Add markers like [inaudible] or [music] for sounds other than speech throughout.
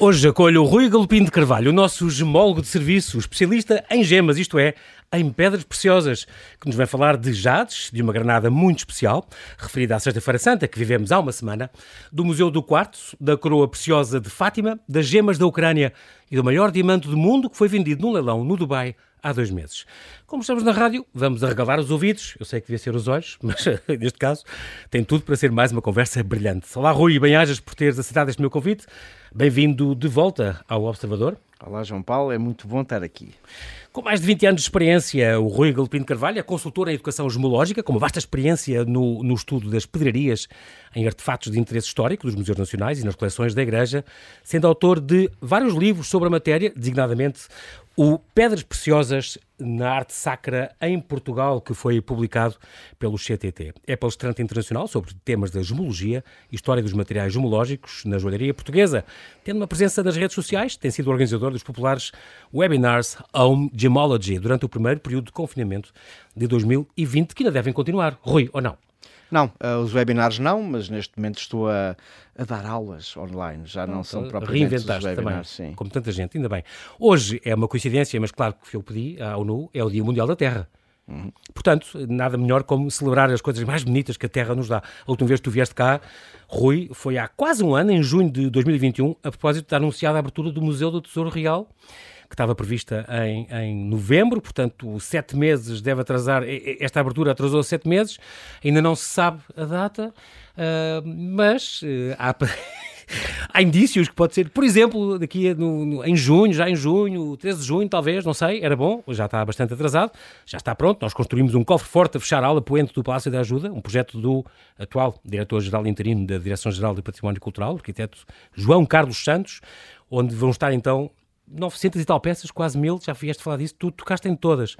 Hoje acolho o Rui Galopim de Carvalho, o nosso gemólogo de serviço, especialista em gemas, isto é, em pedras preciosas, que nos vai falar de jades, de uma granada muito especial, referida à Sexta-feira Santa, que vivemos há uma semana, do Museu do Quartzo, da coroa preciosa de Fátima, das gemas da Ucrânia e do maior diamante do mundo que foi vendido num leilão no Dubai há dois meses. Como estamos na rádio, vamos arregalar os ouvidos. Eu sei que devia ser os olhos, [laughs] mas neste caso tem tudo para ser mais uma conversa brilhante. Olá, Rui, bem-ajas por teres aceitado este meu convite. Bem-vindo de volta ao Observador. Olá, João Paulo, é muito bom estar aqui. Com mais de 20 anos de experiência, o Rui Galopim de Carvalho é consultor em educação gemológica, com uma vasta experiência no, no estudo das pedrarias em artefatos de interesse histórico dos museus nacionais e nas coleções da Igreja, sendo autor de vários livros sobre a matéria, designadamente o Pedras Preciosas na Arte Sacra em Portugal, que foi publicado pelo CTT. É palestrante internacional sobre temas da gemologia história dos materiais gemológicos na joalharia portuguesa, tendo uma presença nas redes sociais, tem sido organizador dos populares webinars Home Gemology durante o primeiro período de confinamento de 2020, que ainda devem continuar. Rui, ou não? Não, uh, os webinars não, mas neste momento estou a, a dar aulas online, já não, não são propriamente os webinars. Também, sim. como tanta gente, ainda bem. Hoje é uma coincidência, mas claro que eu pedi à ONU, é o Dia Mundial da Terra. Uhum. Portanto, nada melhor como celebrar as coisas mais bonitas que a Terra nos dá. A última vez que tu vieste cá, Rui, foi há quase um ano, em junho de 2021, a propósito da anunciada abertura do Museu do Tesouro Real que estava prevista em, em novembro, portanto, sete meses deve atrasar, esta abertura atrasou sete meses, ainda não se sabe a data, uh, mas uh, há. [laughs] há indícios que pode ser, por exemplo, daqui no, no, em junho, já em junho, 13 de junho, talvez, não sei, era bom, já está bastante atrasado, já está pronto. Nós construímos um cofre forte a fechar a ala poente do Palácio da Ajuda, um projeto do atual diretor-geral interino da Direção-Geral do Património Cultural, arquiteto João Carlos Santos, onde vão estar então 900 e tal peças, quase mil, já vieste falar disso, tu tocaste em todas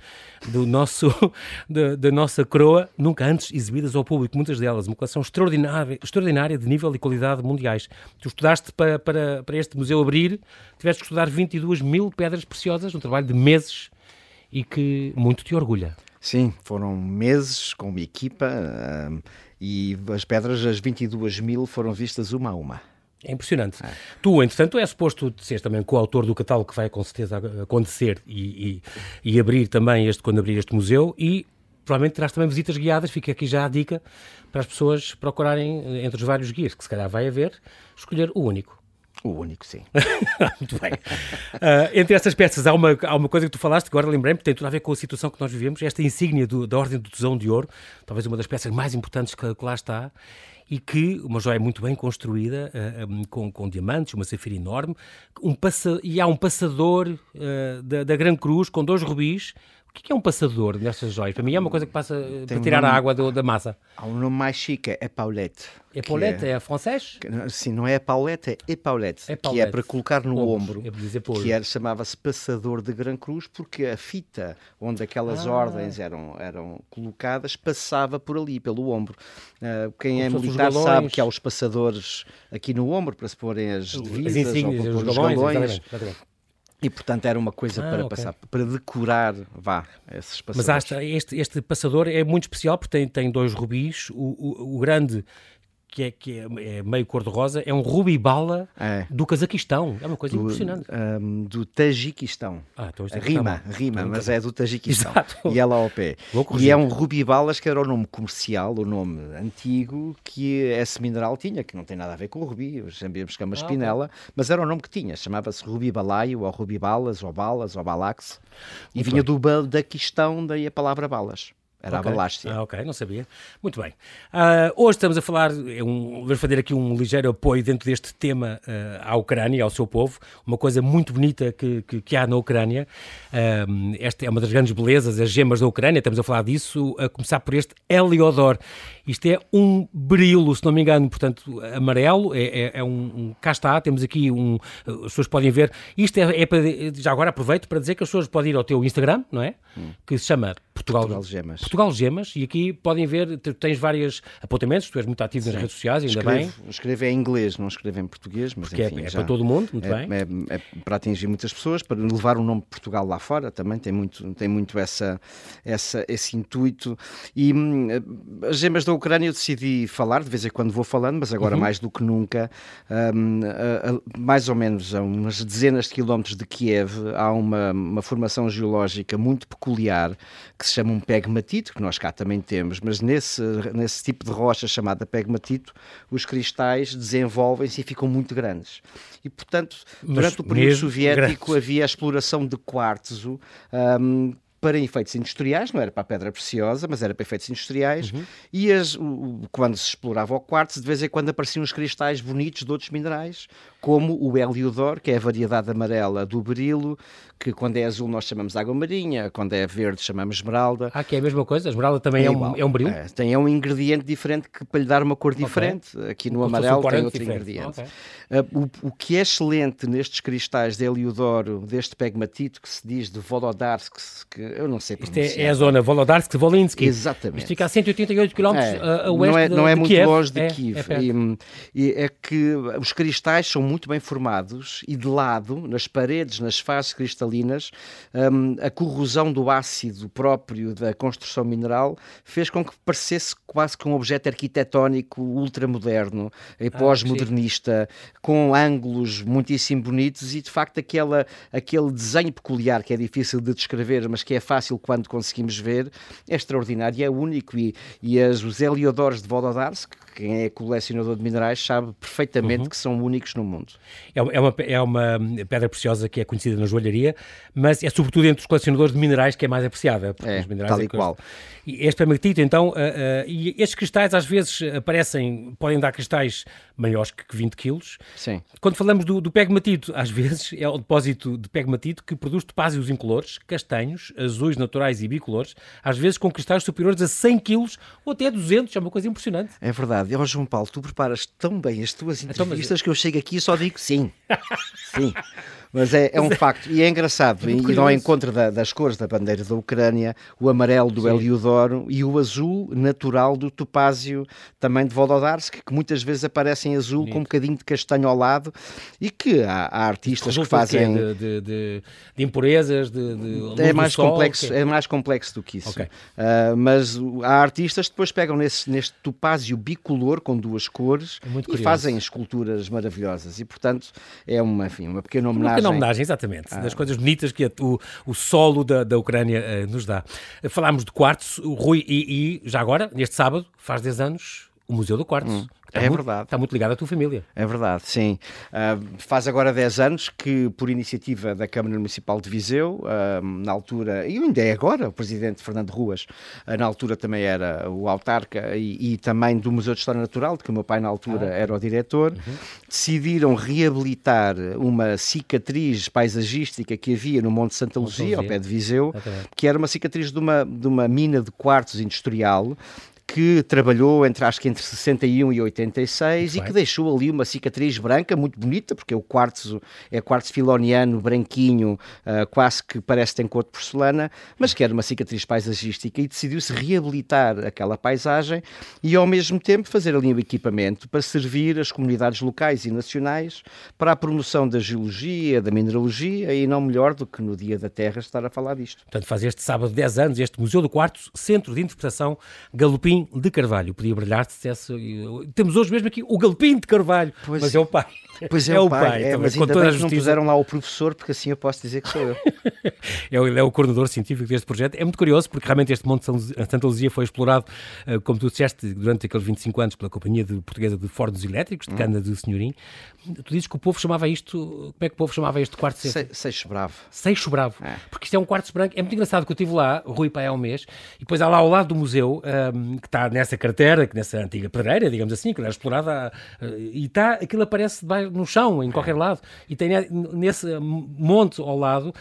do nosso, [laughs] da, da, nossa coroa, nunca antes exibidas ao público, muitas delas, uma coleção extraordinária, extraordinária de nível e qualidade mundiais. Tu estudaste para, para, para este museu abrir, tiveste que estudar 22 mil pedras preciosas, um trabalho de meses e que muito te orgulha. Sim, foram meses com uma equipa um, e as pedras, as 22 mil, foram vistas uma a uma. É impressionante. É. Tu, entretanto, é suposto seres também coautor do catálogo que vai com certeza acontecer e, e, e, abrir também este, quando abrir este museu e provavelmente terás também visitas guiadas, fica aqui já a dica para as pessoas procurarem, entre os vários guias que se calhar vai haver, escolher o único. O único, sim. [laughs] Muito bem. Uh, entre essas peças, há uma, há uma coisa que tu falaste, agora lembrei-me, que tem tudo a ver com a situação que nós vivemos, esta insígnia do, da Ordem do Tesão de Ouro, talvez uma das peças mais importantes que, que lá está, e que uma joia muito bem construída, uh, com, com diamantes, uma safira enorme, um passa, e há um passador uh, da, da Gran Cruz com dois rubis o que é um passador nestas joias? Para mim é uma coisa que passa Tem para tirar nome, a água do, da massa. Há um nome mais chique, é Paulette. É Paulette? É, é francês? sim, não é Paulette, é Epaulette, é que é para colocar no ombro. É dizer que era, chamava-se passador de Gran Cruz, porque a fita onde aquelas ah. ordens eram, eram colocadas passava por ali, pelo ombro. Uh, quem Como é militar sabe que há os passadores aqui no ombro para se porem as divisas, as ou para os galões. Exatamente, exatamente. E portanto era uma coisa ah, para okay. passar, para decorar, vá, esses passadores. Mas este, este passador é muito especial porque tem, tem dois rubis. O, o, o grande que é, que é, é meio cor-de-rosa, é um rubi bala é. do Cazaquistão. É uma coisa do, impressionante. Um, do Tajiquistão. Ah, então é rima, tá rima, mas é do Tajiquistão. Exato. E ela ao pé. E é um rubi balas que era o nome comercial, o nome antigo que esse mineral tinha, que não tem nada a ver com o rubi, sabíamos que é uma ah, espinela, okay. mas era o nome que tinha. Chamava-se rubi balaio, ou rubi balas, ou balas, ou balax. E Muito vinha bem. do Daquistão, daí a palavra balas. Era okay. a. Ah, ok, não sabia. Muito bem. Uh, hoje estamos a falar, é um, vamos fazer aqui um ligeiro apoio dentro deste tema uh, à Ucrânia, ao seu povo, uma coisa muito bonita que, que, que há na Ucrânia. Uh, esta é uma das grandes belezas, as gemas da Ucrânia, estamos a falar disso, a começar por este Heliodor. Isto é um berilo, se não me engano, portanto, amarelo, é, é, é um, um, Cá está, temos aqui um. As pessoas podem ver. Isto é, é para. Já agora aproveito para dizer que as pessoas podem ir ao teu Instagram, não é? Hum. Que se chama Portugal, Portugal Gemas. Portugal Gemas, e aqui podem ver, tens vários apontamentos, tu és muito ativo Sim. nas redes sociais, ainda escrevo, bem. Escrevo em inglês, não escrevo em português, mas Porque é, enfim, é, é para todo mundo, muito é, bem. É, é, para atingir muitas pessoas, para levar o nome de Portugal lá fora também, tem muito, tem muito essa, essa, esse intuito. E hum, as gemas da Ucrânia eu decidi falar, de vez em quando vou falando, mas agora uhum. mais do que nunca, um, a, a, mais ou menos a umas dezenas de quilómetros de Kiev, há uma, uma formação geológica muito peculiar que se chama um pegmatito, que nós cá também temos, mas nesse, nesse tipo de rocha chamada pegmatito, os cristais desenvolvem-se e ficam muito grandes. E, portanto, durante mas o período soviético grandes. havia a exploração de quartzo. Um, para efeitos industriais, não era para a pedra preciosa, mas era para efeitos industriais, uhum. e as, o, quando se explorava o quartzo, de vez em quando apareciam os cristais bonitos de outros minerais, como o Heliodor, que é a variedade amarela do berilo, que quando é azul nós chamamos água marinha, quando é verde chamamos esmeralda. Ah, que é a mesma coisa? A esmeralda também é, é um, é um berilo? É, tem é um ingrediente diferente que para lhe dar uma cor diferente. Okay. Aqui no Como amarelo tem outro diferente. ingrediente. Okay. Uh, o, o, que é excelente nestes cristais de Heliodoro, deste pegmatito que se diz de Volodarsk, que eu não sei pronunciar. Isto é, é a zona Volodarsk-Volinsky. Exatamente. Isto fica a 188 km é, a, oeste Não é, não é muito Kiev. longe de é, Kiev. É, e, e é que os cristais são muito bem formados e de lado, nas paredes, nas faces cristalinas, um, a corrosão do ácido próprio da construção mineral fez com que parecesse quase que um objeto arquitetónico ultramoderno e ah, pós-modernista, com ângulos muitíssimo bonitos e de facto aquela, aquele desenho peculiar que é difícil de descrever, mas que é fácil quando conseguimos ver, é extraordinário, é único. E, e as, os Heliodores de Volodarsk, quem é colecionador de minerais sabe perfeitamente uhum. que são únicos no mundo. É, é, uma, é uma pedra preciosa que é conhecida na joalharia, mas é sobretudo entre os colecionadores de minerais que é mais apreciada. É, tal e é qual. E este pegmatito, então, uh, uh, e estes cristais às vezes aparecem, podem dar cristais maiores que 20 quilos. Sim. Quando falamos do, do pegmatito, às vezes é o depósito de pegmatito que produz topázios incolores, castanhos, azuis naturais e bicolores, às vezes com cristais superiores a 100 quilos ou até 200, é uma coisa impressionante. É verdade. Ó João Paulo, tu preparas tão bem as tuas entrevistas então, mas... que eu chego aqui e só digo sim. [laughs] sim. Mas é, é um facto, e é engraçado, é e não encontro da, das cores da bandeira da Ucrânia, o amarelo do Sim. Heliodoro e o azul natural do topázio também de Volodarsk, que muitas vezes aparece em azul Bonito. com um bocadinho de castanho ao lado, e que há, há artistas que fazem... De, de, de, de, impurezas, de, é mais sol, complexo É mais complexo do que isso. Okay. Uh, mas há artistas que depois pegam nesse, neste topázio bicolor com duas cores é e curioso. fazem esculturas maravilhosas. E, portanto, é uma, enfim, uma pequena homenagem pequena homenagem, exatamente, ah. das coisas bonitas que o, o solo da, da Ucrânia uh, nos dá. Falámos de quartos, o Rui, e, e, já agora, neste sábado, faz 10 anos, o Museu do Quartzo. Hum. Está é muito, verdade. Está muito ligado à tua família. É verdade, sim. Uh, faz agora 10 anos que, por iniciativa da Câmara Municipal de Viseu, uh, na altura, e ainda é agora, o presidente Fernando Ruas, uh, na altura também era o autarca e, e, também do Museu de História Natural, de que o meu pai na altura ah. era o diretor, uhum. decidiram reabilitar uma cicatriz paisagística que havia no Monte Santa Luzia, ao pé de Viseu, que era uma cicatriz de uma, de uma mina de quartos industrial que trabalhou entre acho que entre 61 e 86 e que deixou ali uma cicatriz branca muito bonita, porque o quartzo é quartzo filoniano, branquinho, uh, quase que parece ter cor de porcelana, mas que era uma cicatriz paisagística e decidiu-se reabilitar aquela paisagem e ao mesmo tempo fazer ali um equipamento para servir as comunidades locais e nacionais para a promoção da geologia, da mineralogia e não melhor do que no Dia da Terra estar a falar disto. Portanto, faz este sábado 10 anos este Museu do Quartzo, Centro de Interpretação Galopim de Carvalho. Podia brilhar se dissesse. Temos hoje mesmo aqui o Galpim de Carvalho, pois, mas é o pai. Pois é, é o pai. pai é, também, mas não puseram lá o professor, porque assim eu posso dizer que sou eu. [laughs] é, ele é o coordenador científico deste projeto. É muito curioso, porque realmente este Monte Santa Luzia foi explorado, eh, como tu disseste, durante aqueles 25 anos pela Companhia de Portuguesa de Fornos Elétricos, de hum. Cana do Senhorim. Tu dizes que o povo chamava isto. Como é que o povo chamava este quarto Se, Seixo Bravo. Seixo Bravo. É. Porque isto é um quarto branco. É muito engraçado que eu estive lá, Rui Pai há um mês, e depois há lá ao lado do museu, um, que está nessa carteira, nessa antiga pedreira, digamos assim, que era explorada, uh, e está, aquilo aparece no chão, em qualquer lado, e tem nesse monte ao lado,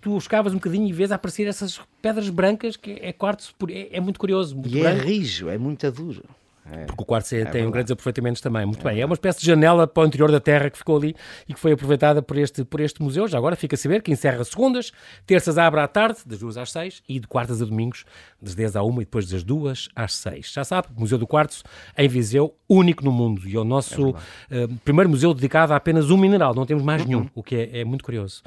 tu escavas um bocadinho e vês aparecer essas pedras brancas, que é quartzo, é, é muito curioso. Muito e é branco. é rijo, é muito duro. É. Porque o quartzo é, tem grandes aproveitamentos também. Muito bem. É uma espécie de janela para o interior da Terra que ficou ali e que foi aproveitada por este, por este museu. Já agora fica a saber que encerra segundas, terças abre à tarde, das duas às seis, e de quartas a domingos, das 10 à 1 e depois das duas às seis. Já sabe, Museu do Quartzo em Viseu, único no mundo. E é o nosso é uh, primeiro museu dedicado a apenas um mineral. Não temos mais uhum. nenhum, o que é, é muito curioso.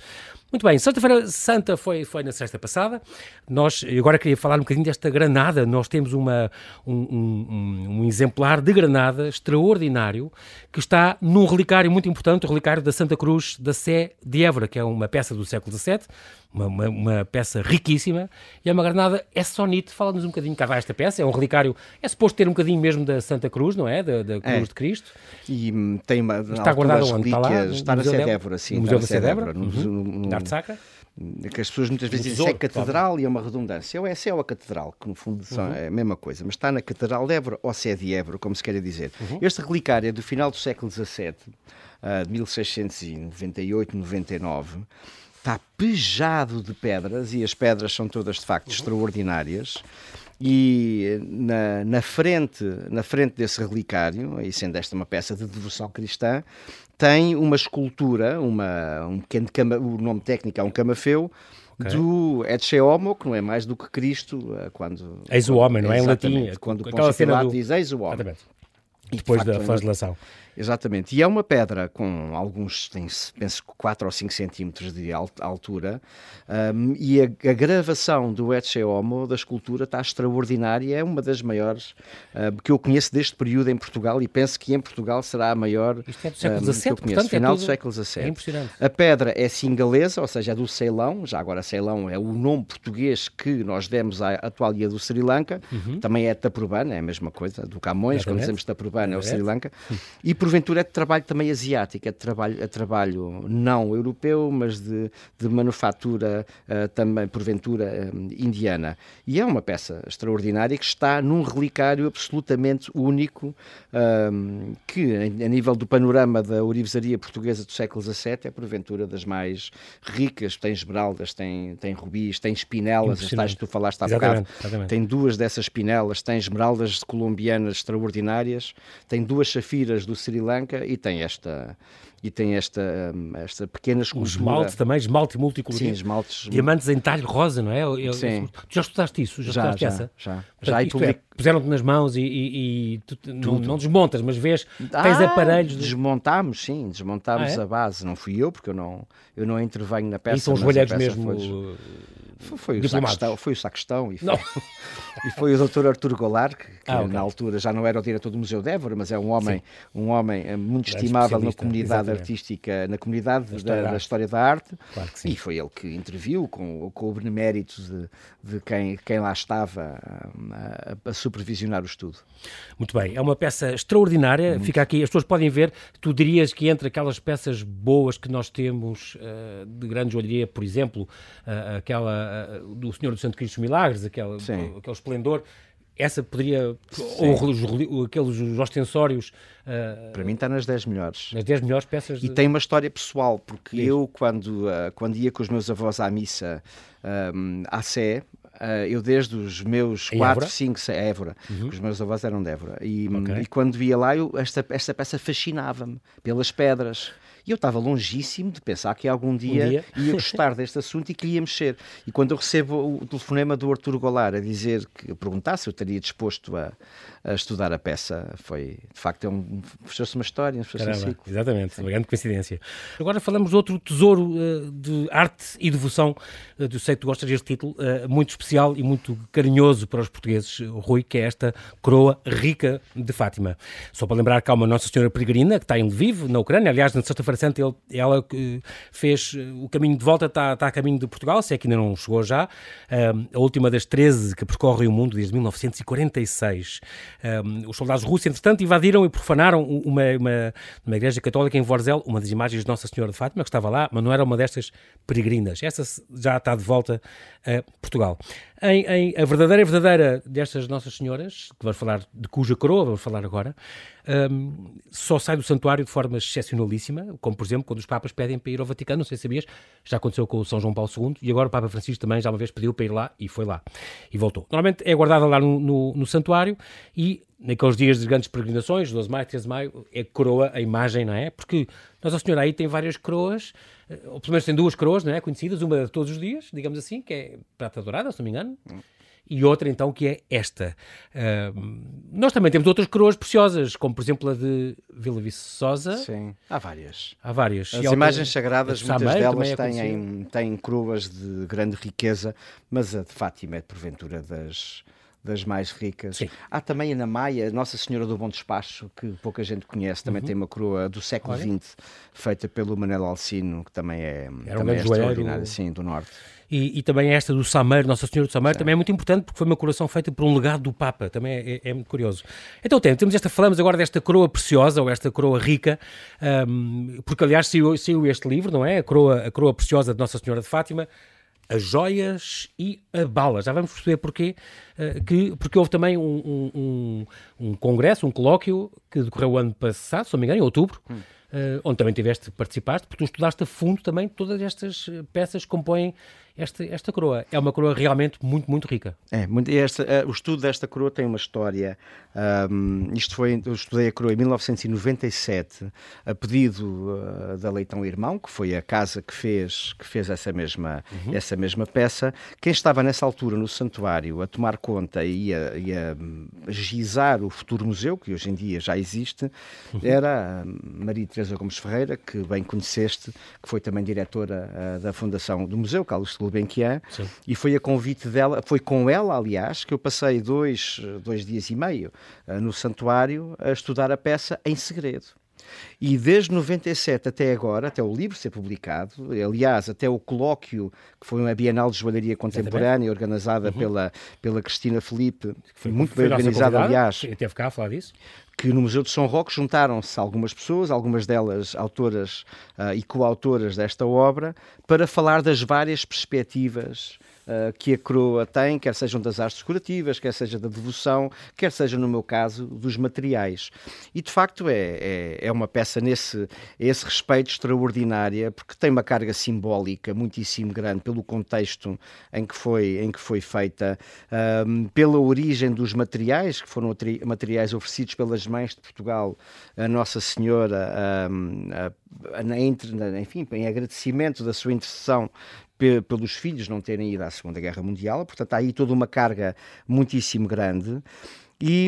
Muito bem, Santa-feira Santa foi, foi na sexta passada. Nós, agora queria falar um bocadinho desta granada. Nós temos uma, um, um, um, exemplar de granada extraordinário que está num relicário muito importante, o relicário da Santa Cruz da Sé de Évora, que é uma peça do século XVII, uma, uma, uma peça riquíssima, e é uma granada é sonite. Fala-nos um bocadinho cá vai esta peça. É um relicário, é suposto ter um bocadinho mesmo da Santa Cruz, não é? Da, da é. Cruz é. de Cristo. E tem uma. Está guardado onde? Está lá? Está na Évora, sim. No Museu da Sé de Évora, uhum. na Arte Sacra que as pessoas muitas vezes dizem é catedral e é uma redundância. Ou é Sé ou a catedral, que no fundo uhum. é a mesma coisa. Mas está na Catedral de Évora ou Sé de Évora, como se quer dizer. Uhum. Este relicário é do final do século XVII, uh, de 1698, 99. Está pejado de pedras e as pedras são todas de facto uhum. extraordinárias e na, na, frente, na frente desse relicário, e sendo esta uma peça de devoção cristã, tem uma escultura, uma, um pequeno cama, o nome técnico é um camafeu, okay. do Ecce Homo, que não é mais do que Cristo, eh, quando... Eis o homem, não é em latim? Quando o Pôncio Pilato do... diz eis o homem. Exatamente. Depois de facto, da flagelação. Exatamente. E é uma pedra com alguns, tem, penso, 4 ou 5 centímetros de altura, um, e a, a, gravação do Ecce Homo, da escultura, está extraordinária. É uma das maiores uh, que eu conheço deste período em Portugal e penso que em Portugal será a maior. Isto é do século XVII, um, portanto, final é do século XVII. É impressionante. A pedra é singalesa, ou seja, é do Ceilão. Já agora, Ceilão é o nome português que nós demos à atual ilha do Sri Lanka. Uhum. Também é Taprobana, é a mesma coisa, do Camões. Quando dizemos Taprobana, é o Sri Lanka. E porventura é de trabalho também asiático, é de trabalho, é trabalho não europeu, mas de, de manufatura uh, também, porventura, um, indiana. E é uma peça extraordinária que está num relicário absolutamente único, um, que, a nível do panorama da orivesaria portuguesa do século XVII, é porventura das mais ricas. Tem esmeraldas, tem, tem rubis, tem espinelas, as tais que tu falaste há bocado. Tem duas dessas espinelas, tem esmeraldas colombianas extraordinárias, tem duas safiras do Sri Lanka e tem esta e tem esta, hum, esta pequena escultura. O esmalte também, esmalte multicolorido. Sim, esmaltes. Diamantes em talho rosa, não é? Eu, eu, Sim. Tu já estudaste isso? Já, já estudaste já, essa? Já, Portanto, já. já é, Puseram-te nas mãos e, e, e tu não, não, desmontas, mas vês, ah, tens aparelhos... De... Desmontámos, sim, desmontámos ah, é? a base. Não fui eu, porque eu não, eu não intervenho na peça. E são os joelheiros mesmo... Foi... Foi, foi, o sacristão, foi o sacristão e foi, [laughs] e foi o doutor Artur Goulart, que, ah, okay. na altura já não era o diretor do Museu de Évora, mas é um homem, um homem eh, muito estimável na comunidade artística, na comunidade da história, da, da, história da arte, claro e foi ele que interviu com, com o benemérito de, de quem, quem lá estava a, a, supervisionar o estudo. Muito bem, é uma peça extraordinária, muito. fica aqui, as pessoas podem ver, tu dirias que entre aquelas peças boas que nós temos uh, de grande joalheria, por exemplo, uh, aquela do Senhor dos Santo Cristo dos Milagres, aquele, aquele esplendor, essa poderia, ou os, aqueles os ostensórios... Uh, Para mim está nas 10 melhores. Nas 10 melhores peças. De... E tem uma história pessoal, porque Diz. eu, quando, uh, quando ia com os meus avós à missa um, à Sé, Uh, eu desde os meus 4, 5, 6, Évora, uhum. os meus avós eram de Évora, e, okay. e quando via lá, eu, esta, esta peça fascinava-me pelas pedras. E eu estava longíssimo de pensar que algum dia, um dia. ia gostar deste assunto e queria mexer. E quando eu recebo o telefonema do Arturo Golar a dizer que perguntar se eu estaria disposto a, a estudar a peça, foi de facto é um, fechou-se uma história, fechou-se um ciclo. Exatamente, uma grande coincidência. Agora falamos de outro tesouro uh, de arte e devoção, uh, do sei que tu gostas deste título, uh, muito especial e muito carinhoso para os portugueses, Rui, que é esta coroa rica de Fátima. Só para lembrar que há uma Nossa Senhora Peregrina que está em Lviv, na Ucrânia, aliás, na sexta-feira Santa ele, ela fez o caminho de volta, está, está a caminho de Portugal, se é que ainda não chegou já, a última das 13 que percorre o mundo desde 1946. Um, os soldados russos, entretanto, invadiram e profanaram uma, uma, uma igreja católica em Vorzel, uma das imagens de Nossa Senhora de Fátima, que estava lá, mas não era uma destas peregrinas. Essa já está de volta a Portugal. Em, em, a verdadeira verdadeira destas Nossas Senhoras, que vamos falar de cuja coroa vamos falar agora, um, só sai do santuário de forma excepcionalíssima, como por exemplo quando os Papas pedem para ir ao Vaticano, não sei se sabias, já aconteceu com o São João Paulo II, e agora o Papa Francisco também já uma vez pediu para ir lá e foi lá e voltou. Normalmente é guardada lá no, no, no santuário e naqueles dias de grandes peregrinações, 12 de maio, 13 de maio, é coroa a imagem, não é? Porque Nossa Senhora aí tem várias coroas, eh, ou pelo menos tem duas coroas, não é? Conhecidas, uma de todos os dias, digamos assim, que é prata dourada, se não me engano. Hum e outra então que é esta. Uh, nós também temos outras coroas preciosas, como por exemplo a de Vila Viçosa. Sim, há várias. Há várias. As imagens sagradas, muitas delas é têm, têm coroas de grande riqueza, mas a de Fátima é porventura das das mais ricas. Sim. Há também na Maia, Nossa Senhora do Bom Despacho, que pouca gente conhece, também uhum. tem uma coroa do século XX, feita pelo Manel Alcino, que também é, Era também um é extraordinária, sim, do Norte. E, e, também esta do Sameiro, Nossa Senhora do Sameiro, também é muito importante porque foi uma coroação feita por um legado do Papa, também é, é, é muito curioso. Então tem, temos esta, falamos agora desta coroa preciosa, ou esta coroa rica, um, porque aliás saiu, saiu, este livro, não é? A coroa, a coroa preciosa de Nossa Senhora de Fátima, as joias e a bala. Já vamos perceber porquê, uh, que, porque houve também um, um, um, congresso, um colóquio que decorreu o ano passado, se não me engano, em outubro, hum onde também tiveste, participaste, porque tu estudaste a fundo também todas estas eh, peças que compõem esta, esta coroa. É uma coroa realmente muito, muito rica. É, muito, esta, uh, o estudo desta coroa tem uma história. Um, isto foi, eu estudei a coroa em 1997, a pedido uh, da Leitão Irmão, que foi a casa que fez, que fez essa, mesma, uhum. essa mesma peça. Quem estava nessa altura no santuário a tomar conta e a, e a gizar o futuro museu, que hoje em dia já existe, uhum. era a Maria Teresa Gomes Ferreira, que bem conheceste, que foi também diretora uh, da Fundação do Museu, Carlos Gulbenkian, e foi a convite dela, foi com ela, aliás, que eu passei dois, dois dias e meio uh, no santuário a estudar a peça em segredo. E desde 97 até agora, até o livro ser publicado, aliás, até o colóquio, que foi uma Bienal de Joalharia Contemporânea, organizada uhum. pela, pela Cristina Felipe, que foi muito bem organizada, aliás. Teve cá a falar disso? Que no Museu de São Roque juntaram-se algumas pessoas, algumas delas autoras uh, e coautoras desta obra, para falar das várias perspectivas uh, que a coroa tem, quer sejam das artes decorativas, quer seja da devoção, quer seja, no meu caso, dos materiais. E, de facto, é, é, é uma peça nesse esse respeito extraordinária, porque tem uma carga simbólica muitíssimo grande pelo contexto em que foi, em que foi feita, um, pela origem dos materiais, que foram materiais oferecidos pelas mães de Portugal, a Nossa Senhora, um, a, a, enfim, em agradecimento da sua intercessão pelos filhos não terem ido à Segunda Guerra Mundial, portanto há aí toda uma carga muitíssimo grande. E,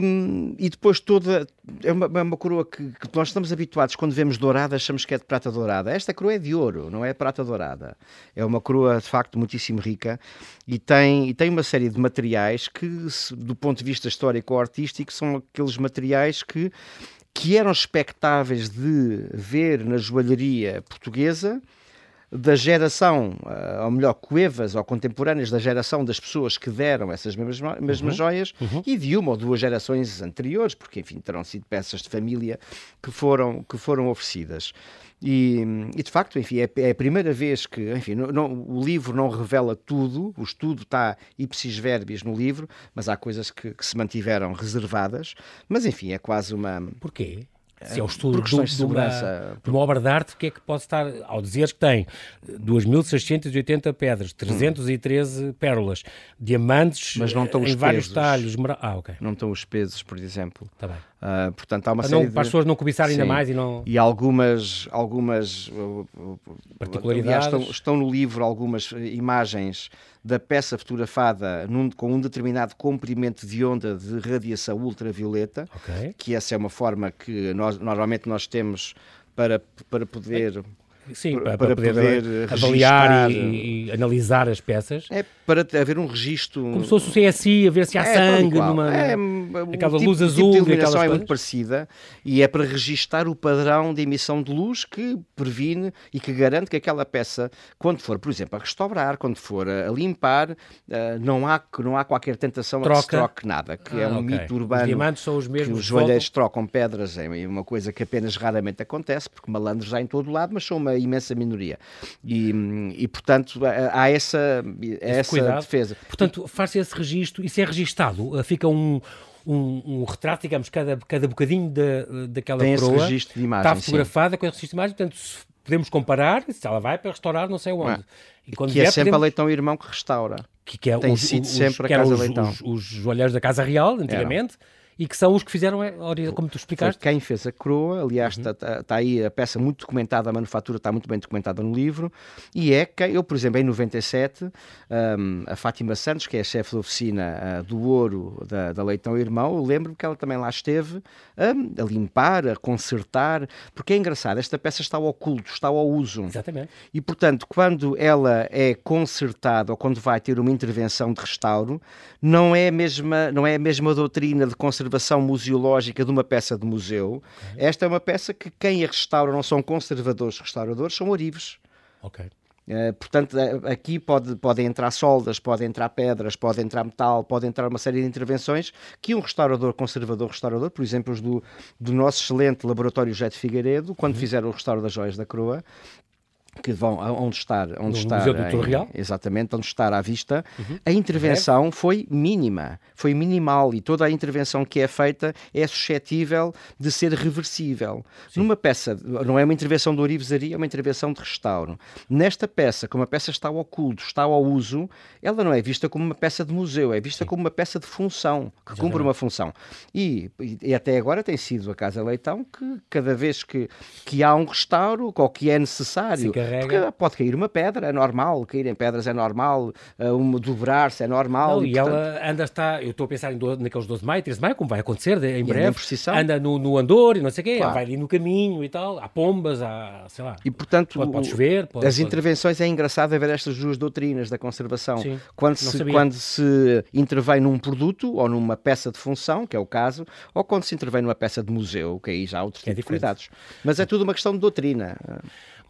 e depois toda. É uma, é uma coroa que, que, nós estamos habituados, quando vemos dourada, achamos que é de prata dourada. Esta coroa é de ouro, não é prata dourada. É uma coroa, de facto, muitíssimo rica e tem, e tem uma série de materiais que, do ponto de vista histórico-artístico, são aqueles materiais que, que eram expectáveis de ver na joalharia portuguesa da geração, uh, ou melhor, coevas ou contemporâneas da geração das pessoas que deram essas mesmas, mesmas uhum. joias uhum. e de uma ou duas gerações anteriores, porque enfim terão sido peças de família que foram, que foram oferecidas. E, e, de facto, enfim, é, é, a primeira vez que, enfim, não, não, o livro não revela tudo, o estudo está ipsis verbis no livro, mas há coisas que, que se mantiveram reservadas. Mas, enfim, é quase uma. Porquê? Se é o estudo de, de, de, uma, de, uma, obra de arte, o que é que pode estar, ao dizer que tem 2.680 pedras, 313 hum. pérolas, diamantes Mas não estão em os vários pesos. talhos. Ah, ok. Não estão os pesos, por exemplo. Está bem. Uh, portanto, há uma para, série não, de... para as pessoas não cobiçarem ainda mais e não... E algumas, algumas uh, uh, particularidades. Aliás, estão, estão, no livro algumas imagens da peça fotografada num, com um determinado comprimento de onda de radiação ultravioleta, okay. que essa é uma forma que nós, normalmente nós temos para, para poder... Sim, para, para, poder, poder avaliar e, e, analisar as peças. É para haver um registro. Como se fosse o CSI, a ver se há é, sangue numa. É, aquela tipo, luz azul. Tipo de iluminação é muito parecida e é para registar o padrão de emissão de luz que previne e que garante que aquela peça, quando for, por exemplo, a restaurar, quando for a, limpar, eh, não, há, não há qualquer tentação Troca. a que se troque nada, que é ah, é um okay. mito urbano. Os diamantes são os mesmos. Que os joalheiros trocam pedras, é uma coisa que apenas raramente acontece, porque malandros há em todo lado, mas são uma imensa minoria. E, e portanto, há essa, essa defesa. Portanto, faz-se esse registro, e se é registado, eh, fica um, um, um, retrato, digamos, cada, cada bocadinho da, daquela Tem. Esse registro de imagem, está fotografada sim. com esse registro de imagem, portanto, podemos comparar, se ela vai para restaurar não sei onde. E quando que é vier, é sempre podemos... a Leitão Irmão que restaura. Que, que é Tem os, sido os, sempre a Casa os, Leitão. Os, os, joalheiros da Casa Real, antigamente. E que são os que fizeram, como tu explicaste. Foi quem fez a coroa, aliás, está uhum. Tá, tá aí a peça muito documentada, a manufatura está muito bem documentada no livro, e é que eu, por exemplo, em 97, um, a Fátima Santos, que é a chefe da oficina uh, do ouro da, da Leitão Irmão, eu lembro que ela também lá esteve um, a limpar, a consertar, porque é engraçado, esta peça está ao oculto, está ao uso. Exatamente. E, portanto, quando ela é consertada ou quando vai ter uma intervenção de restauro, não é a mesma, não é a mesma doutrina de conservação conservação museológica de uma peça de museu. Okay. Esta é uma peça que quem a restaura não são conservadores restauradores, são orives. Ok. Uh, portanto, eh, aqui pode, podem entrar soldas, podem entrar pedras, pode entrar metal, pode entrar uma série de intervenções que um restaurador, conservador, restaurador, por exemplo, os do, do nosso excelente laboratório Jet Figueiredo, quando uhum. fizeram o restauro das joias da coroa, que vão onde estar, onde no estar Museu do Real? exatamente, onde estar à vista, uhum. a intervenção foi mínima, foi minimal e toda a intervenção que é feita é suscetível de ser reversível. Sim. Numa peça, não é uma intervenção de orivesaria, é uma intervenção de restauro. Nesta peça, como a peça está ao oculto, está ao uso, ela não é vista como uma peça de museu, é vista Sim. como uma peça de função, que cumpre uma função. E, e, até agora tem sido a Casa Leitão que cada vez que, que há um restauro, ou que é necessário, Sim, carrega. pode cair uma pedra, é normal, cair em pedras é normal, uh, um dobrar-se é normal. Não, e, e portanto... ela anda, está, eu estou a pensar em do, naqueles 12 de maio, 13 de maio, como vai acontecer de, em breve, anda no, no andor e não sei o quê, claro. vai ali no caminho e tal, há pombas, há, sei lá. E portanto, pode, pode chover. Pode, as pode... intervenções é engraçado ver estas duas doutrinas da conservação. Sim, quando, se, quando se intervém num produto ou numa peça de função, que é o caso, ou quando se intervém numa peça de museu, que aí já há outros é de cuidados. Mas é tudo uma questão de doutrina.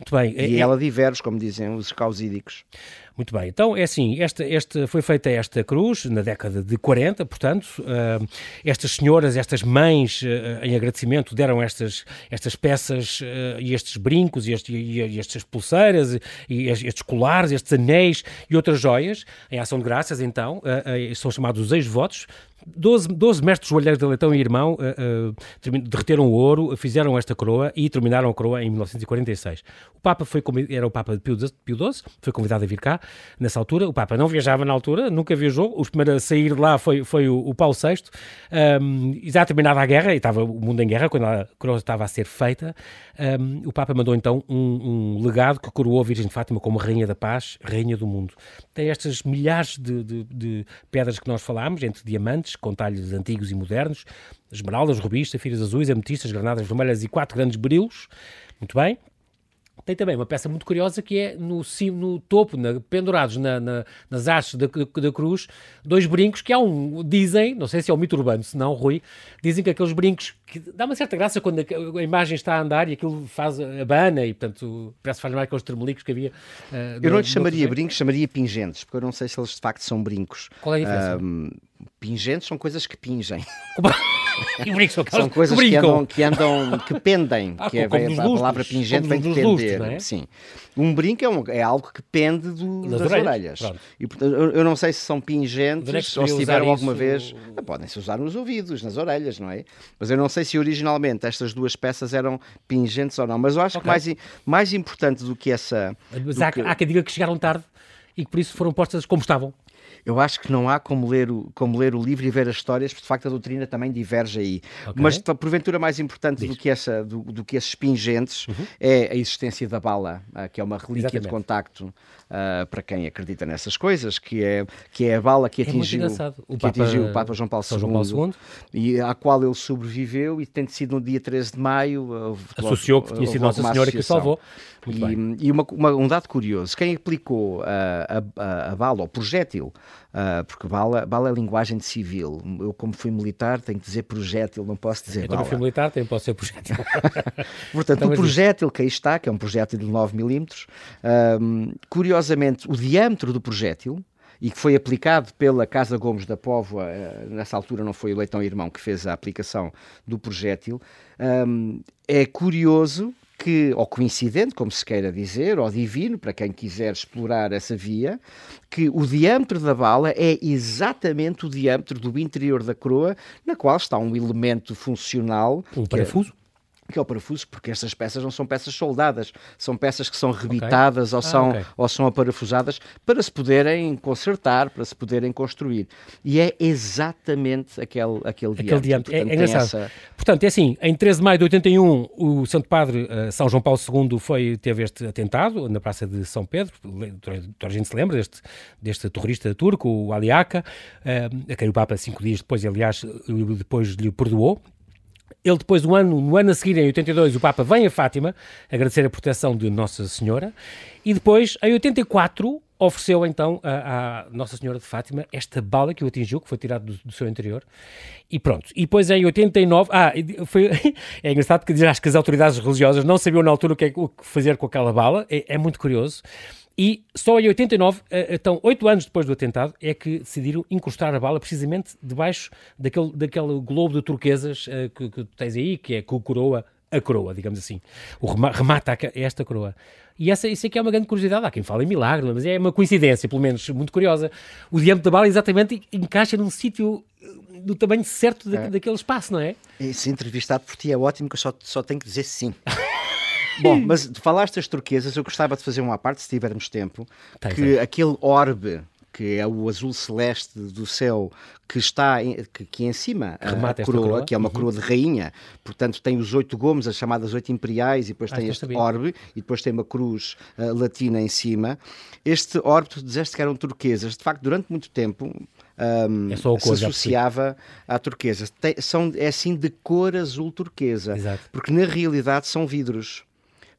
Muito bem. E é, ela diverge, como dizem os causídicos. Muito bem, então é assim, esta, esta, foi feita esta cruz na década de 40, portanto, uh, estas senhoras, estas mães, uh, em agradecimento, deram estas, estas peças uh, e estes brincos e, este, e, estas pulseiras e, estes colares, estes anéis e outras joias, em ação de graças, então, são chamados os ex-votos, 12, 12 mestres joalheiros de Leitão e Irmão uh, uh, derreteram o ouro, fizeram esta coroa e terminaram a coroa em 1946. O Papa foi, era o Papa de Pio XII, foi convidado a vir cá nessa altura. O Papa não viajava na altura, nunca viajou. O primeiro a sair de lá foi, foi o, o Paulo VI. Um, já terminada a guerra, e estava o mundo em guerra, quando a coroa estava a ser feita. Um, o Papa mandou então um, um, legado que coroou a Virgem de Fátima como Rainha da Paz, Rainha do Mundo. Tem estas milhares de, de, de pedras que nós falámos, entre diamantes, com talhos antigos e modernos, esmeraldas, rubis, safiras azuis, ametistas, granadas vermelhas e quatro grandes brilos. Muito bem, tem também uma peça muito curiosa que é no, no topo, na, pendurados na, na, nas hastes da, da, cruz, dois brincos que há um, dizem, não sei se é o mito urbano, se não, Rui, dizem que aqueles brincos, que dá uma certa graça quando a, a imagem está a andar e aquilo faz a bana e, portanto, parece que faz mais aqueles termelicos que havia. Uh, eu não lhe chamaria brincos, chamaria pingentes, porque eu não sei se eles de facto são brincos. Qual é a diferença? Um, pingentes são coisas que pingem. [laughs] são, são coisas que, que, andam, que andam, que pendem, ah, que é, a, a palavra pingente vem de pender. É? Sim. Um brinco é, um, é, algo que pende do, das, das, orelhas. orelhas. E portanto, eu, eu, não sei se são pingentes ou se tiveram alguma vez. Ah, podem-se usar nos ouvidos, nas orelhas, não é? Mas eu não sei se originalmente estas duas peças eram pingentes ou não. Mas eu acho okay. que mais, mais importante do que essa. Mas há, que... há quem diga que chegaram tarde e que por isso foram postas como estavam eu acho que não há como ler o, como ler o livro e ver as histórias, porque de facto a doutrina também diverge aí. Okay. Mas porventura mais importante do que, essa, do, do, que esses pingentes uhum. é a existência da bala, que é uma relíquia Exatamente. de contacto uh, para quem acredita nessas coisas, que é, que é a bala que é atingiu, o, que Papa, atingiu o Papa João Paulo, II, João Paulo II e à qual ele sobreviveu e tem sido no dia 13 de maio. Associou que tinha sido Nossa Senhora que o salvou. E, e uma, uma, um dado curioso: quem aplicou a, a, a bala, o projétil, Uh, porque bala, bala é linguagem de civil. Eu, como fui militar, tenho que dizer projétil, não posso dizer então, bala. Eu fui militar, também posso ser projétil. [laughs] Portanto, então, o projétil que aí está, que é um projétil de 9 milímetros, curiosamente, o diâmetro do projétil, e que foi aplicado pela Casa Gomes da Póvoa, uh, nessa altura não foi o Leitão Irmão que fez a aplicação do projétil, um, é curioso que, ou coincidente, como se queira dizer, ou divino, para quem quiser explorar essa via, que o diâmetro da bala é exatamente o diâmetro do interior da coroa, na qual está um elemento funcional. Um parafuso? Que é o parafuso, porque estas peças não são peças soldadas, são peças que são rebitadas okay. ou, ah, são, okay. ou são aparafusadas para se poderem consertar, para se poderem construir. E é exatamente aquele, aquele, aquele diâmetro. diâmetro. É, é engraçado. Essa... Portanto, é assim, em 13 de maio de 81, o Santo Padre uh, São João Paulo II foi, teve este atentado na Praça de São Pedro, toda a gente se lembra deste, deste terrorista turco, o Aliaca, uh, a quem o Papa, cinco dias depois, aliás, depois lhe perdoou, ele depois, no ano, no ano a seguir, em 82, o Papa vem a Fátima agradecer a proteção de Nossa Senhora e depois, em 84, ofereceu então à Nossa Senhora de Fátima esta bala que o atingiu, que foi tirada do, do, seu interior, e pronto. E depois em 89, ah, foi, [laughs] é engraçado porque acho que as autoridades religiosas não sabiam na altura o que, é, o que fazer com aquela bala, é, é muito curioso. E só em 89, eh, então oito anos depois do atentado, é que decidiram encostar a bala precisamente debaixo daquele, daquele globo de turquesas uh, que, que tens aí, que é com coroa, a coroa, digamos assim. O remata esta coroa. E essa, isso aqui é uma grande curiosidade. Há quem fala em milagre, mas é uma coincidência, pelo menos, muito curiosa. O diâmetro da bala exatamente encaixa num sítio eh, do tamanho certo da, é. daquele espaço, não é? E se entrevistado por ti é ótimo, que eu só, só tenho que dizer sim. [laughs] Bom, mas falaste das turquesas, eu gostava de fazer uma parte, se tivermos tempo, tem, que aquele orbe que é o azul celeste do céu que está em, que, que em cima a, a coroa, coroa, que é uma uhum. coroa de rainha, portanto tem os oito gomos, as chamadas oito imperiais, e depois ah, tem este sabia. orbe, e depois tem uma cruz uh, latina em cima. Este orbe, tu disseste que eram turquesas, de facto, durante muito tempo um, é se associava à turquesa. Tem, são, é assim de cor azul turquesa, Exato. porque na realidade são vidros.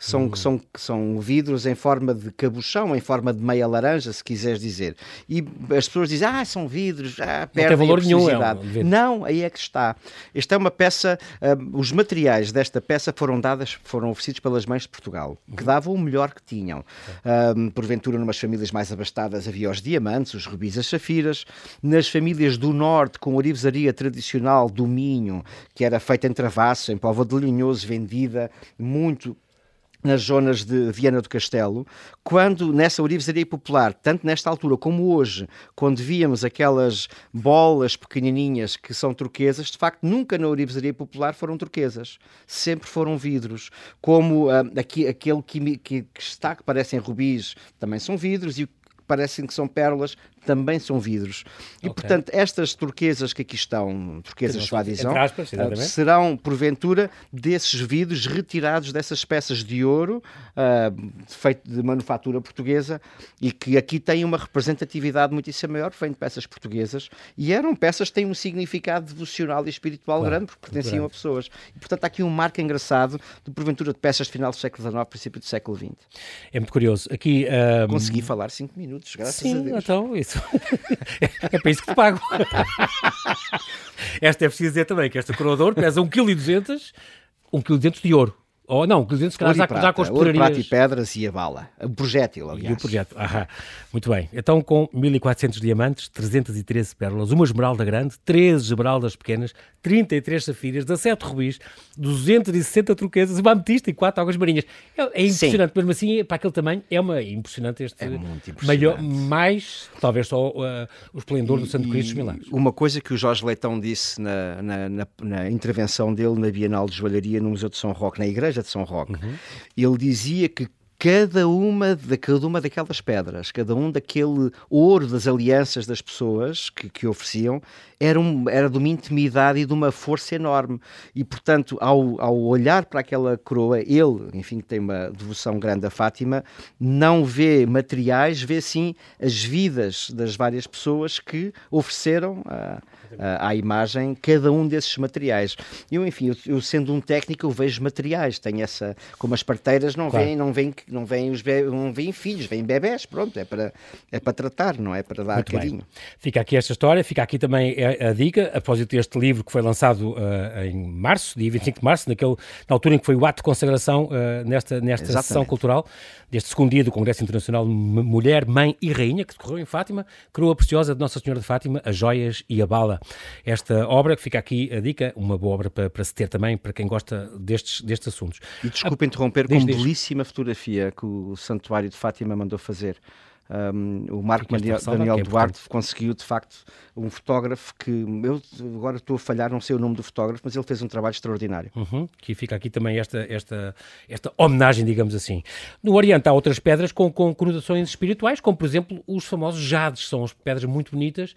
São, hum. são, são vidros em forma de cabuchão, em forma de meia laranja, se quiseres dizer. E as pessoas dizem, ah, são vidros, ah, não tem valor nenhum. É um não, aí é que está. Esta é uma peça, uh, os materiais desta peça foram dadas, foram oferecidos pelas mães de Portugal, que uhum. davam o melhor que tinham. Uh, porventura, numas famílias mais abastadas havia os diamantes, os rubis, as safiras. Nas famílias do norte, com a orivesaria tradicional do Minho, que era feita em travasso, em povo de linhoso, vendida muito nas zonas de Viana do Castelo, quando nessa orivesaria popular, tanto nesta altura como hoje, quando víamos aquelas bolas pequenininhas que são turquesas, de facto nunca na orivesaria popular foram turquesas, sempre foram vidros, como uh, aqui, aquele que, que, que, está, que parecem rubis, também são vidros, e parecem que são pérolas, também são vidros. E, okay. portanto, estas turquesas que aqui estão, turquesas Schwadizão, uh, serão, porventura, desses vidros retirados dessas peças de ouro, uh, feito de manufatura portuguesa, e que aqui têm uma representatividade muitíssimo maior, vêm de peças portuguesas, e eram peças que têm um significado devocional e espiritual claro, grande, porque pertenciam grande. a pessoas. E, portanto, há aqui um marco engraçado de, porventura, de peças de final do século XIX, princípio do século XX. É muito curioso. Aqui, um... Consegui falar cinco minutos, graças Sim, a Deus. então, isso [laughs] é para isso que te pago. esta é preciso dizer também que esta coroa de ouro pesa 1,2 kg, 1,2 kg de ouro. Ou não, 200 calhar já, já com as ouro, prata e pedras e a bala. O projétil, aliás. E o projétil, aham. Muito bem. Então, com 1400 diamantes, 313 pérolas, uma esmeralda grande, 13 esmeraldas pequenas, 33 safiras, 17 rubis, 260 turquesas, uma ametista e 4 águas marinhas. É, é impressionante, Sim. mesmo assim, para aquele tamanho, é uma impressionante este... É muito impressionante. Maior, mais, talvez só uh, o esplendor do Santo Cristo dos Milagres. Uma coisa que o Jorge Leitão disse na, na, na, na intervenção dele na Bienal de Joalharia no Museu de São Roque, na igreja, Igreja de São Roque. Uhum. Ele dizia que cada uma, de, cada uma daquelas pedras, cada um daquele ouro das alianças das pessoas que, que ofereciam, era, um, era de uma intimidade e de uma força enorme. E, portanto, ao, ao olhar para aquela coroa, ele, enfim, que tem uma devoção grande a Fátima, não vê materiais, vê sim as vidas das várias pessoas que ofereceram a, à imagem cada um desses materiais. Eu, enfim, eu, eu, sendo um técnico, eu vejo materiais, tenho essa, como as parteiras não claro. vêm, não vêm, não vêm os be, não vêm filhos, vêm bebés, pronto, é para, é para tratar, não é para dar Muito carinho. Bem. Fica aqui esta história, fica aqui também a, a dica, após este livro que foi lançado uh, em março, dia 25 de março, naquele, na altura em que foi o ato de consagração uh, nesta, nesta sessão cultural, deste segundo dia do Congresso Internacional Mulher, Mãe e Rainha, que decorreu em Fátima, coroa preciosa de Nossa Senhora de Fátima, as joias e a bala. Esta obra, que fica aqui a dica, uma boa obra para, para se ter também, para quem gosta destes, destes assuntos. E desculpe interromper, com belíssima fotografia que o Santuário de Fátima mandou fazer um, o Marco Daniel, Daniel é Duarte conseguiu, de facto, um fotógrafo que eu agora estou a falhar, não sei o nome do fotógrafo, mas ele fez um trabalho extraordinário. Uhum, que fica aqui também esta, esta, esta homenagem, digamos assim. No Oriente há outras pedras com, com conotações espirituais, como por exemplo os famosos jades, são as pedras muito bonitas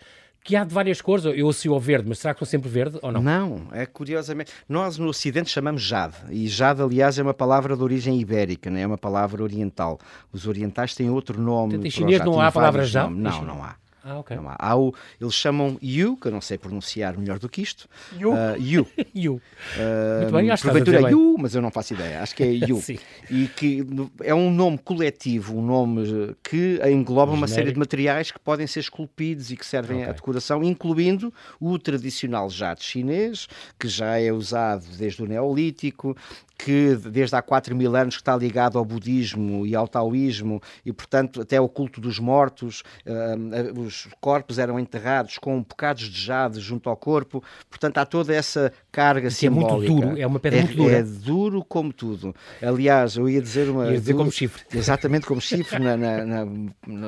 que há de várias cores. Eu associo ao verde, mas será que são sempre verde ou não? Não, é curiosamente. Nós no Ocidente chamamos jade, e jade, aliás, é uma palavra de origem ibérica, não é uma palavra oriental. Os orientais têm outro nome. Portanto, em chinês não há a palavra jade? Não, não há. Ah, ok. Não há. há o, eles chamam Yu, que eu não sei pronunciar melhor do que isto. Yu. Uh, yu. [laughs] yu. Uh, Muito bem, acho porventura é Yu, mas eu não faço ideia. Acho que é Yu. [laughs] e que é um nome coletivo, um nome que engloba uma série de materiais que podem ser esculpidos e que servem okay. à decoração, incluindo o tradicional jade chinês, que já é usado desde o Neolítico, que desde há 4 mil anos está ligado ao budismo e ao taoísmo e, portanto, até ao culto dos mortos. Uh, os corpos eram enterrados com bocados de jade junto ao corpo. Portanto, há toda essa carga Isso simbólica. É muito duro, é uma pedra é, muito dura. É duro como tudo. Aliás, eu ia dizer uma... Ia dizer duro, como chifre. Exatamente como chifre, na, na, na,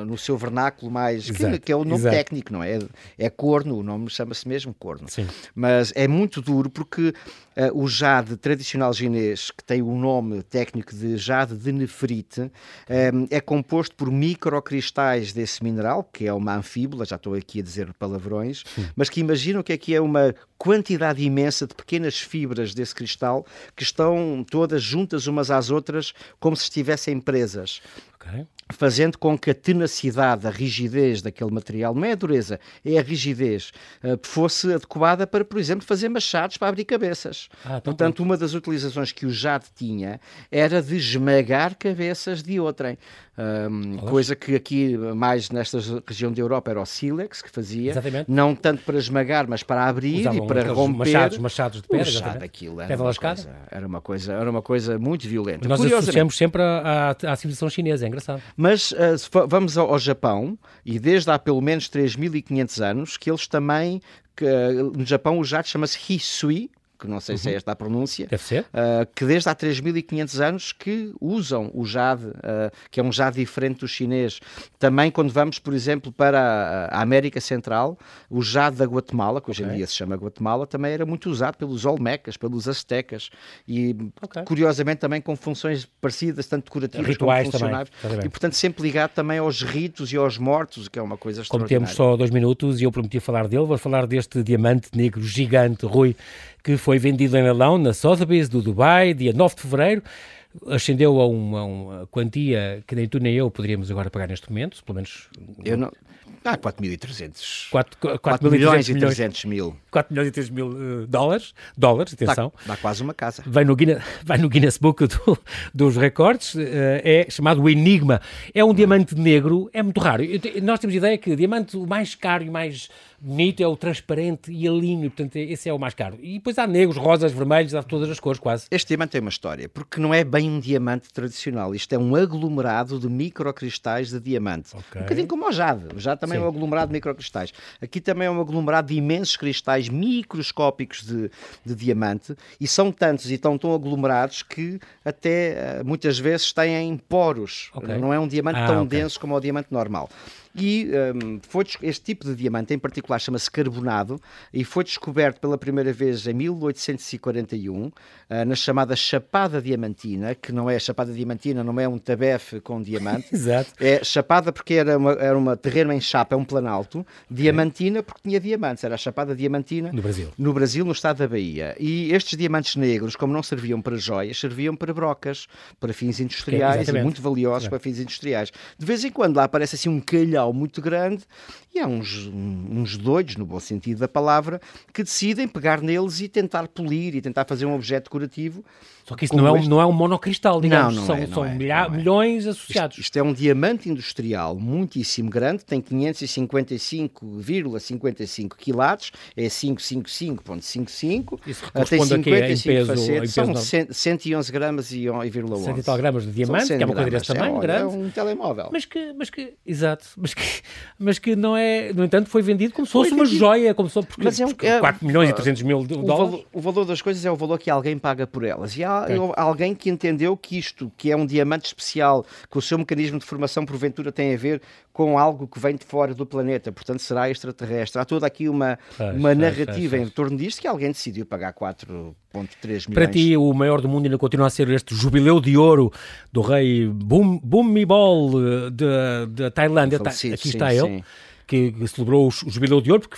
no seu vernáculo mais... Que, que, é o nome exato. técnico, não é? É corno, o nome chama-se mesmo corno. Sim. Mas é muito duro porque o jade tradicional chinês que tem o nome técnico de jade de nefrite, eh, é composto por microcristais desse mineral, que é uma anfíbola, já estou aqui a dizer palavrões, mas que imaginam que aqui é uma quantidade imensa de pequenas fibras desse cristal que estão todas juntas umas às outras, como se estivessem presas. Okay fazendo com que a tenacidade, a rigidez daquele material, não é a dureza, é a rigidez, uh, fosse adequada para, por exemplo, fazer machados para abrir cabeças. Ah, tá Portanto, uma das utilizações que o jade tinha era de esmagar cabeças de outrem. Um, coisa que aqui, mais nesta região da Europa, era o sílex que fazia, exatamente. não tanto para esmagar, mas para abrir Usavam e para romper. Machados, machados de pedra, machado, aquilo era, uma coisa, era, uma coisa, era uma coisa muito violenta. Nós associamos sempre à, à, civilização chinesa, é engraçado. Mas uh, vamos ao, ao, Japão, e desde há pelo menos 3.500 anos, que eles também, uh, no Japão o jato chama-se Hisui, que não sei uhum. se é esta a pronúncia, Deve ser. Uh, que desde há 3.500 anos que usam o jade, uh, que é um jade diferente do chinês. Também quando vamos, por exemplo, para a, América Central, o jade da Guatemala, que hoje okay. em dia se chama Guatemala, também era muito usado pelos olmecas, pelos aztecas e, okay. curiosamente, também com funções parecidas, tanto decorativas Rituais como funcionais. E, portanto, sempre ligado também aos ritos e aos mortos, que é uma coisa Como temos só dois minutos e eu prometi falar dele, vou falar deste diamante negro gigante, Rui, que foi vendido em leilão na Sotheby's do Dubai, dia 9 de fevereiro. Ascendeu a uma, uma, quantia que nem tu nem eu poderíamos agora pagar neste momento, pelo menos. Eu não. Ah, 4.300. 4, 4, 4 milhões e 300 mil. 4 milhões e 300 mil uh, dólares, dólares, atenção. Dá, dá, quase uma casa. Vai no Guinness, [laughs] vai no Guinness Book do, dos recordes, uh, é chamado o Enigma. É um diamante negro, é muito raro. Eu, nós temos a ideia que o diamante o mais caro e mais bonito é o transparente e a linho, portanto esse é o mais caro. E depois há negros, rosas, vermelhos, há todas as cores quase. Este diamante tem uma história, porque não é bem um diamante tradicional, isto é um aglomerado de microcristais de diamante. Okay. Um bocadinho como o jade, o jade também Sim. é um aglomerado de microcristais. Aqui também é um aglomerado de imensos cristais microscópicos de, de diamante e são tantos e estão tão aglomerados que até eh, muitas vezes têm poros. Okay. Não é um diamante ah, tão okay. denso como o diamante normal. E um, foi, este tipo de diamante, em particular, chama-se carbonado e foi descoberto pela primeira vez em 1841, uh, na chamada Chapada Diamantina, que não é Chapada Diamantina, não é um tabefe com diamante. [laughs] Exato. É Chapada porque era uma, era uma terreno em chapa, é um planalto. Diamantina porque tinha diamantes, era a Chapada Diamantina. No Brasil. No Brasil, no estado da Bahia. E estes diamantes negros, como não serviam para joias, serviam para brocas, para fins industriais e muito valiosos para fins industriais. De vez em quando lá aparece assim um calhau muito grande e há uns, uns doidos, no bom sentido da palavra, que decidem pegar neles e tentar polir e tentar fazer um objeto decorativo. Só que isso não é, um, não é um monocristal, digamos, não, não são, é, são é, milha, é. milhões associados. Isto, isto, é um diamante industrial muitíssimo grande, tem 555,55 quilates, é 555,55. Isso corresponde tem 55 a Em peso, facetes, em peso são 111 gramas e 1,11. 100 e tal gramas de diamante, que é uma coisa desse tamanho, é, grande. É um telemóvel. Mas que, mas que, exato, [laughs] mas que, mas que não é, no entanto, foi vendido como se fosse uma joia, como se fosse porque, mas é um, porque é, 4 milhões e 300 mil dólares. O valor, o valor das coisas é o valor que alguém paga por elas. E há okay. alguém que entendeu que isto, que é um diamante especial, que o seu mecanismo de formação porventura tem a ver com algo que vem de fora do planeta, portanto será extraterrestre. Há toda aqui uma, uma narrativa em torno disto que alguém decidiu pagar 4,3 milhões. Para ti, o maior do mundo ainda continua a ser este jubileu de ouro do rei Bhumibol da Tailândia. Falecido, Aqui sim, está ele. Sim que celebrou o Jubileu de Ouro, porque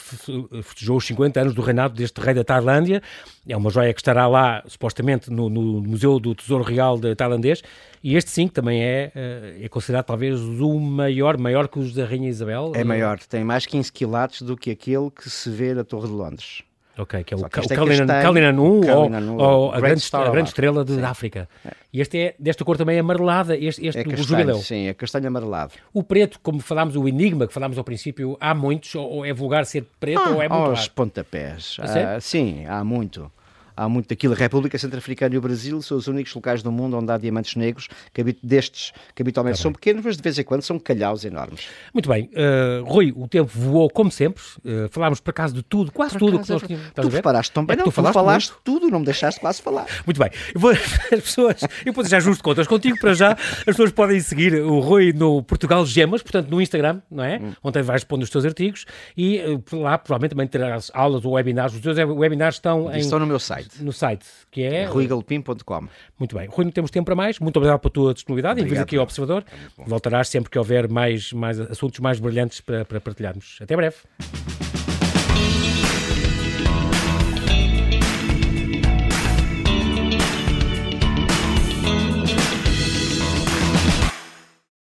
festejou os 50 anos do reinado deste rei da Tailândia. É uma joia que estará lá, supostamente, no, no Museu do Tesouro Real de tailandês. E este sim, que também é, eh, é considerado talvez o maior, maior que os da Rainha Isabel. É maior, tem mais 15 quilates do que aquele que se vê na Torre de Londres. Ok, que é o, que o Kalina, 1 ou, ou a, grande, a grande estrela de, África. É. E este é desta cor também amarelada, este, este é castanho, jubileu. Sim, é castanho amarelado. O preto, como falámos, o enigma que falámos ao princípio, há muitos, ou é vulgar ser preto ah, ou é muito aos pontapés. Ah, sim, há muito há muito daquilo. A República Centro-Africana e o Brasil são os únicos locais do mundo onde há diamantes negros, que destes, que habitualmente tá são pequenos, mas de vez em quando são calhaus enormes. Muito bem. Uh, Rui, o tempo voou como sempre. Uh, falámos por acaso de tudo, quase por tudo que nós tínhamos. Tu preparaste tão bem, é não, tu falaste, falaste tudo, não me deixaste quase falar. [laughs] Muito bem. Eu vou, [laughs] as pessoas, eu vou deixar justo contas contigo para já. As pessoas podem seguir o Rui no Portugal Gemas, portanto no Instagram, não é? Hum. Onde vais pondo os teus artigos e uh, lá provavelmente também terás aulas ou webinars. Os teus webinars estão em... Estão no meu site. No site que é... ruigalpim.com. Muito bem. Rui, não temos tempo para mais. Muito obrigado pela tua disponibilidade. Envio aqui ao Observador. Voltarás sempre que houver mais, mais assuntos mais brilhantes para, para partilharmos. Até breve.